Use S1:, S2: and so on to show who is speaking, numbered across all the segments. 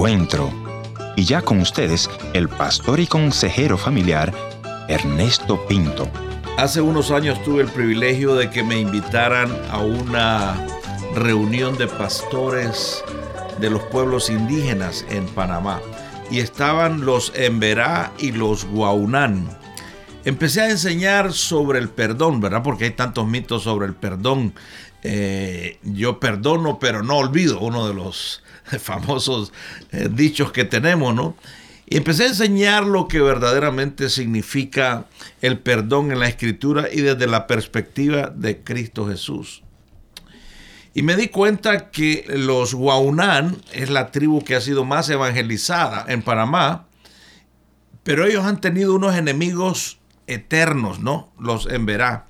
S1: encuentro. Y ya con ustedes, el pastor y consejero familiar, Ernesto Pinto.
S2: Hace unos años tuve el privilegio de que me invitaran a una reunión de pastores de los pueblos indígenas en Panamá. Y estaban los Emberá y los Guaunán. Empecé a enseñar sobre el perdón, ¿verdad? Porque hay tantos mitos sobre el perdón. Eh, yo perdono, pero no olvido, uno de los famosos eh, dichos que tenemos, ¿no? Y empecé a enseñar lo que verdaderamente significa el perdón en la escritura y desde la perspectiva de Cristo Jesús. Y me di cuenta que los Guaunán es la tribu que ha sido más evangelizada en Panamá, pero ellos han tenido unos enemigos eternos, ¿no? Los Emberá.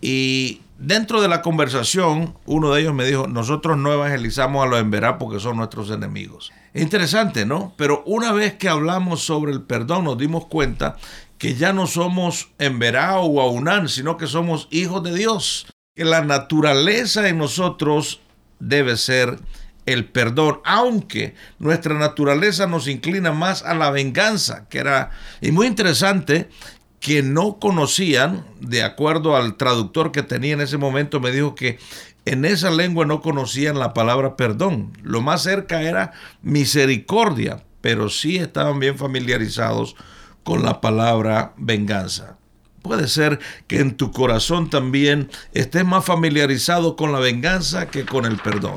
S2: Y dentro de la conversación, uno de ellos me dijo, nosotros no evangelizamos a los Emberá porque son nuestros enemigos. Interesante, ¿no? Pero una vez que hablamos sobre el perdón, nos dimos cuenta que ya no somos Emberá o Guaunán, sino que somos hijos de Dios que la naturaleza en nosotros debe ser el perdón, aunque nuestra naturaleza nos inclina más a la venganza, que era, y muy interesante, que no conocían, de acuerdo al traductor que tenía en ese momento, me dijo que en esa lengua no conocían la palabra perdón. Lo más cerca era misericordia, pero sí estaban bien familiarizados con la palabra venganza. Puede ser que en tu corazón también estés más familiarizado con la venganza que con el perdón.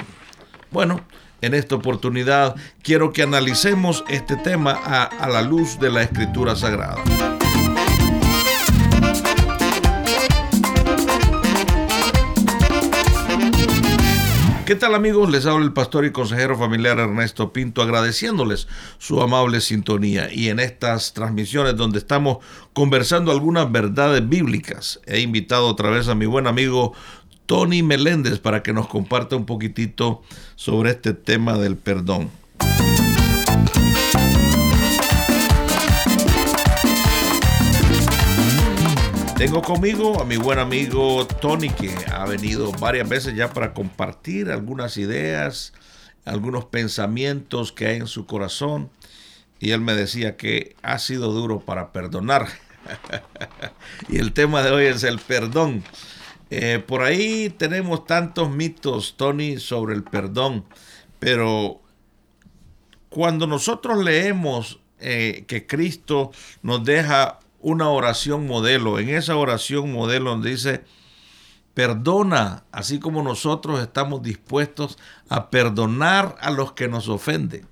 S2: Bueno, en esta oportunidad quiero que analicemos este tema a, la luz de la escritura sagrada. ¿Qué tal amigos? Les habla el pastor y consejero familiar Ernesto Pinto agradeciéndoles su amable sintonía y en estas transmisiones donde estamos conversando algunas verdades bíblicas he invitado otra vez a mi buen amigo Tony Meléndez para que nos comparta un poquitito sobre este tema del perdón. Tengo conmigo a mi buen amigo Tony, que ha venido varias veces ya para compartir algunas ideas, algunos pensamientos que hay en su corazón. Y él me decía que ha sido duro para perdonar. y el tema de hoy es el perdón. Eh, por ahí tenemos tantos mitos, Tony, sobre el perdón. Pero cuando nosotros leemos eh, que Cristo nos deja una oración modelo. En esa oración modelo donde dice, perdona, así como nosotros estamos dispuestos a perdonar a los que nos ofenden.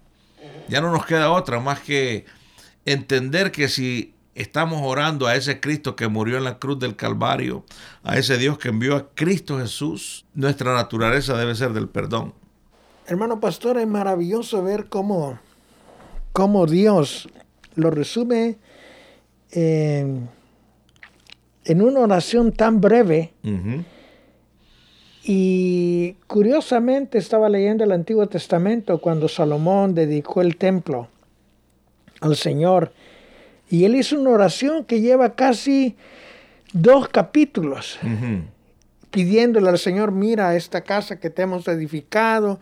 S2: Ya no nos queda otra más que entender que si estamos orando a ese Cristo que murió en la cruz del Calvario, a ese Dios que envió a Cristo Jesús, nuestra naturaleza debe ser del perdón.
S3: Hermano pastor, es maravilloso ver cómo, cómo Dios lo resume en una oración tan breve. Y curiosamente estaba leyendo el Antiguo Testamento cuando Salomón dedicó el templo al Señor. Y él hizo una oración que lleva casi dos capítulos, pidiéndole al Señor, mira esta casa que te hemos edificado,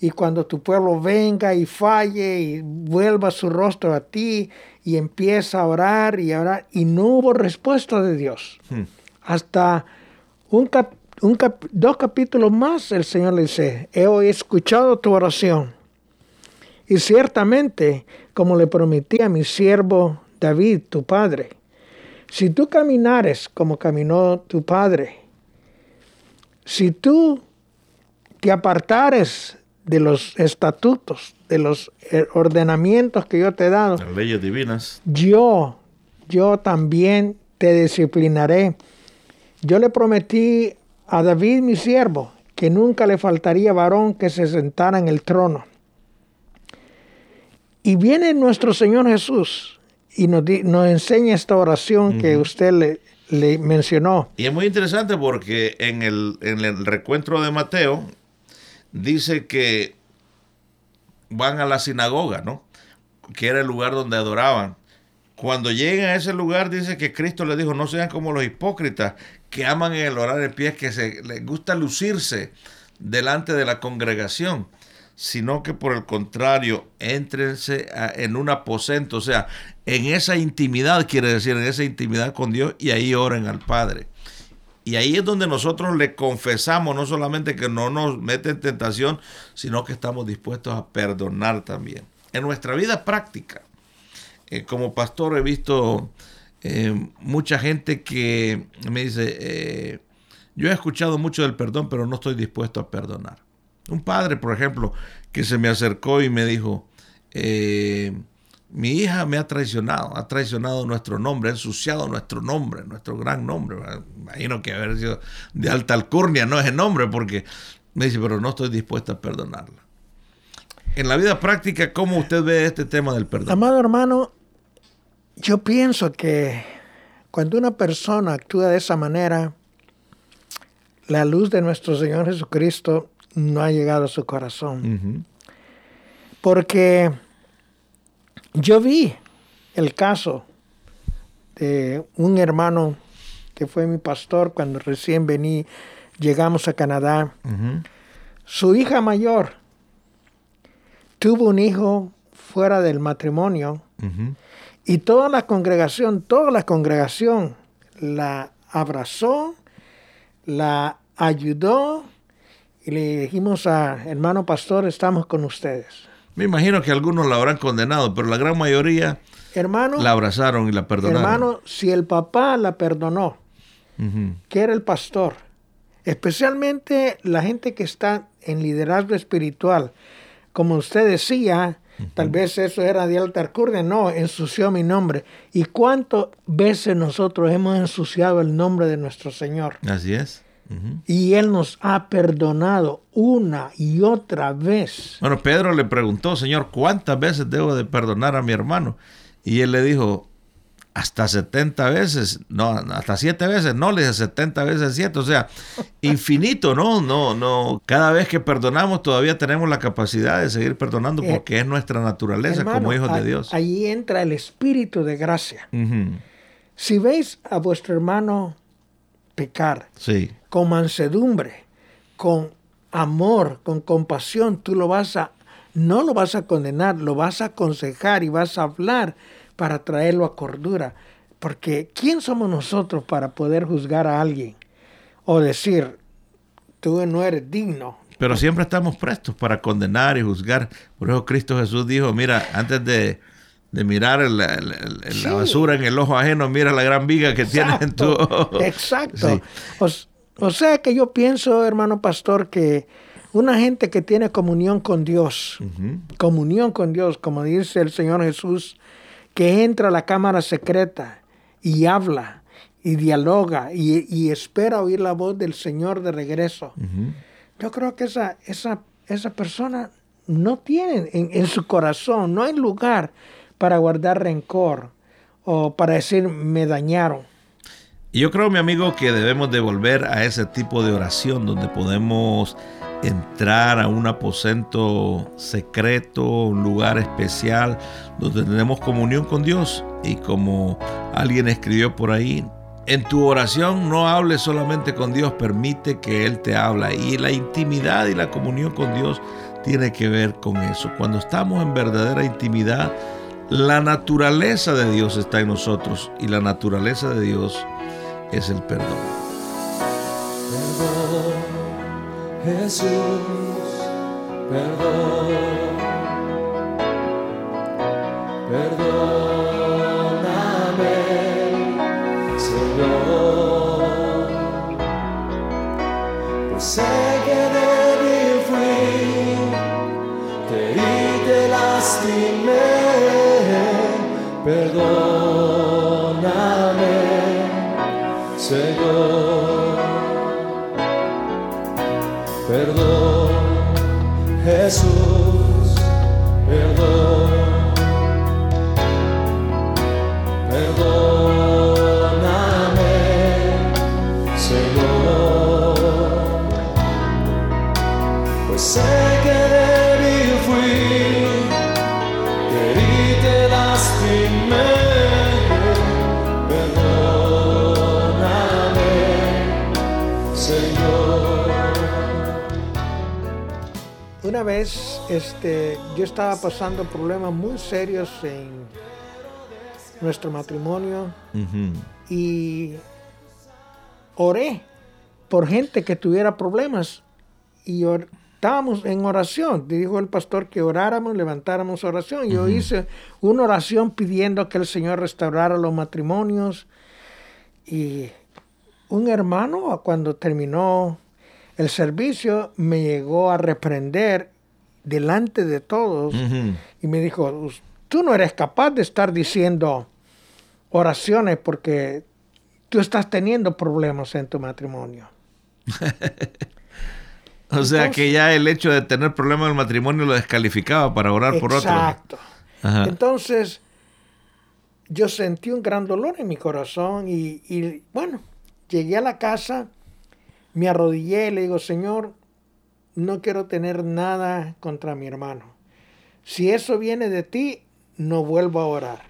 S3: y cuando tu pueblo venga y falle y vuelva su rostro a ti y empieza a orar y orar, y no hubo respuesta de Dios. Hmm. Hasta un, dos capítulos más el Señor le dice, he escuchado tu oración. Y ciertamente, como le prometí a mi siervo David, tu padre, si tú caminares como caminó tu padre, si tú te apartares de los estatutos, de los eh, ordenamientos que yo te he dado.
S2: Las leyes divinas.
S3: Yo, yo también te disciplinaré. Yo le prometí a David, mi siervo, que nunca le faltaría varón que se sentara en el trono. Y viene nuestro Señor Jesús y nos, nos enseña esta oración que usted le, le mencionó.
S2: Y es muy interesante porque en el, en el recuentro de Mateo, dice que van a la sinagoga, ¿no? Que era el lugar donde adoraban. Cuando llegan a ese lugar, dice que Cristo les dijo, no sean como los hipócritas que aman el orar en pie, que se, les gusta lucirse delante de la congregación, sino que por el contrario, éntrense en un aposento, o sea, en esa intimidad, quiere decir, en esa intimidad con Dios, y ahí oren al Padre. Y ahí es donde nosotros le confesamos no solamente que no nos mete en tentación, sino que estamos dispuestos a perdonar también. En nuestra vida práctica, eh, como pastor he visto eh, mucha gente que me dice, eh, yo he escuchado mucho del perdón, pero no estoy dispuesto a perdonar. Un padre, por ejemplo, que se me acercó y me dijo, mi hija me ha traicionado, ha traicionado nuestro nombre, ha ensuciado nuestro nombre, nuestro gran nombre. Imagino que haber sido de alta alcurnia no es el nombre, porque me dice, pero no estoy dispuesto a perdonarla. En la vida práctica, ¿cómo usted ve este tema del perdón?
S3: Amado hermano, yo pienso que cuando una persona actúa de esa manera, la luz de nuestro Señor Jesucristo no ha llegado a su corazón. Porque yo vi el caso de un hermano que fue mi pastor cuando recién vení, llegamos a Canadá. Su hija mayor tuvo un hijo fuera del matrimonio y toda la congregación, toda la congregación la abrazó, la ayudó y le dijimos a hermano pastor, estamos con ustedes.
S2: Me imagino que algunos la habrán condenado, pero la gran mayoría
S3: hermano,
S2: la abrazaron y la perdonaron.
S3: Hermano, si el papá la perdonó, que era el pastor, especialmente la gente que está en liderazgo espiritual, como usted decía, tal vez eso era de alta alcurnia, no, ensució mi nombre. ¿Y cuántas veces nosotros hemos ensuciado el nombre de nuestro Señor?
S2: Así es.
S3: Y Él nos ha perdonado una y otra vez.
S2: Bueno, Pedro le preguntó, Señor, ¿cuántas veces debo de perdonar a mi hermano? Y él le dijo, hasta 70 veces, no, hasta 7 veces, no, le dije 70 veces 7, o sea, infinito, ¿no? No, no, cada vez que perdonamos todavía tenemos la capacidad de seguir perdonando eh, porque es nuestra naturaleza como hijos de Dios.
S3: Ahí entra el espíritu de gracia. Si veis a vuestro hermano pecar,
S2: sí
S3: con mansedumbre, con amor, con compasión, tú lo vas a, no lo vas a condenar, lo vas a aconsejar y vas a hablar para traerlo a cordura. Porque ¿quién somos nosotros para poder juzgar a alguien? O decir, tú no eres digno.
S2: Pero siempre estamos prestos para condenar y juzgar. Por eso Cristo Jesús dijo, mira, antes de, mirar la basura en el ojo ajeno, mira la gran viga que tienes en tu ojo.
S3: Exacto. O sea que yo pienso, hermano pastor, que una gente que tiene comunión con Dios, comunión con Dios, como dice el Señor Jesús, que entra a la cámara secreta y habla y dialoga y, espera oír la voz del Señor de regreso. Yo creo que esa, esa, esa persona no tiene en, en, su corazón, no hay lugar para guardar rencor o para decir me dañaron.
S2: Yo creo, mi amigo, que debemos de volver a ese tipo de oración donde podemos entrar a un aposento secreto, un lugar especial, donde tenemos comunión con Dios. Y como alguien escribió por ahí, en tu oración no hables solamente con Dios, permite que Él te habla. Y la intimidad y la comunión con Dios tiene que ver con eso. Cuando estamos en verdadera intimidad, la naturaleza de Dios está en nosotros y la naturaleza de Dios es el perdón.
S4: Perdón, Jesús, perdón. Perdóname, Perdóname. Señor. Perdón, Jesús, perdón.
S3: Una vez este, yo estaba pasando problemas muy serios en nuestro matrimonio y oré por gente que tuviera problemas y or- estábamos en oración. Dijo el pastor que oráramos, levantáramos oración. Yo hice una oración pidiendo que el Señor restaurara los matrimonios y un hermano cuando terminó el servicio me llegó a reprender delante de todos y me dijo, "Us- tú no eres capaz de estar diciendo oraciones porque tú estás teniendo problemas en tu matrimonio.
S2: O sea
S3: Entonces-
S2: que ya el hecho de tener problemas en el matrimonio lo descalificaba para orar por otro.
S3: Exacto. Entonces, yo sentí un gran dolor en mi corazón y, y, bueno, llegué a la casa, me arrodillé y le digo, Señor, no quiero tener nada contra mi hermano. Si eso viene de ti, no vuelvo a orar.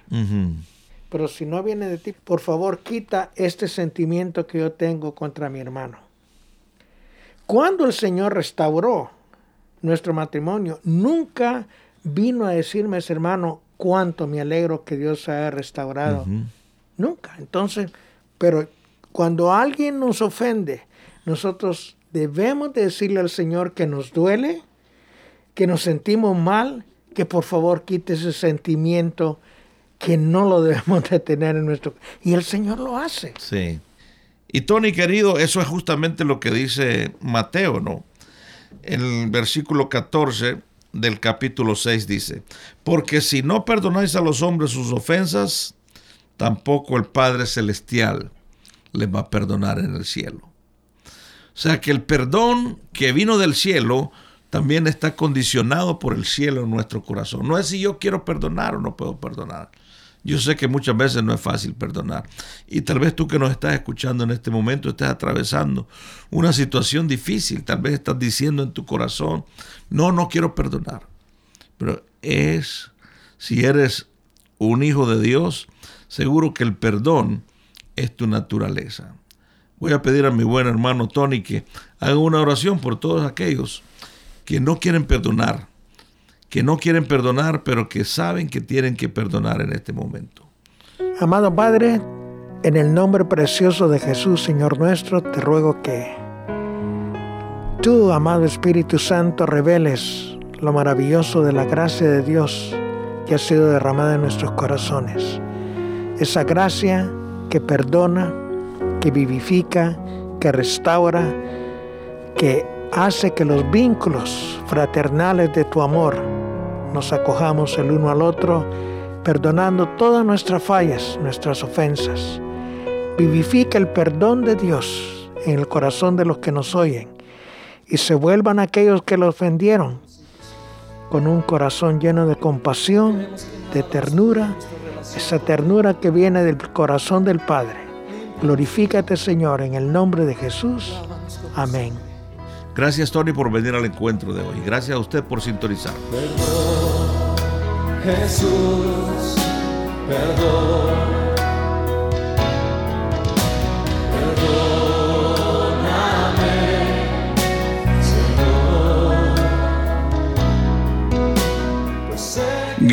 S3: Pero si no viene de ti, por favor, quita este sentimiento que yo tengo contra mi hermano. Cuando el Señor restauró nuestro matrimonio, nunca vino a decirme ese hermano cuánto me alegro que Dios haya restaurado. Nunca. Entonces, pero cuando alguien nos ofende, nosotros debemos de decirle al Señor que nos duele, que nos sentimos mal, que por favor quite ese sentimiento que no lo debemos de tener en nuestro... Y el Señor lo hace.
S2: Sí. Y Tony, querido, eso es justamente lo que dice Mateo, ¿no? El versículo 14 del capítulo 6 dice, porque si no perdonáis a los hombres sus ofensas, tampoco el Padre Celestial les va a perdonar en el cielo. O sea que el perdón que vino del cielo también está condicionado por el cielo en nuestro corazón. No es si yo quiero perdonar o no puedo perdonar. Yo sé que muchas veces no es fácil perdonar. Y tal vez tú que nos estás escuchando en este momento estés atravesando una situación difícil. Tal vez estás diciendo en tu corazón, no, no quiero perdonar. Pero es, si eres un hijo de Dios, seguro que el perdón es tu naturaleza. Voy a pedir a mi buen hermano Tony que haga una oración por todos aquellos que no quieren perdonar, que no quieren perdonar, pero que saben que tienen que perdonar en este momento.
S3: Amado Padre, en el nombre precioso de Jesús, Señor nuestro, te ruego que tú, amado Espíritu Santo, reveles lo maravilloso de la gracia de Dios que ha sido derramada en nuestros corazones. Esa gracia que perdona, que vivifica, que restaura, que hace que los vínculos fraternales de tu amor nos acojamos el uno al otro, perdonando todas nuestras fallas, nuestras ofensas. Vivifica el perdón de Dios en el corazón de los que nos oyen y se vuelvan aquellos que lo ofendieron con un corazón lleno de compasión, de ternura, esa ternura que viene del corazón del Padre. Glorifícate Señor en el nombre de Jesús. Amén.
S2: Gracias Tony por venir al encuentro de hoy. Gracias a usted por sintonizar.
S4: Jesús, perdón.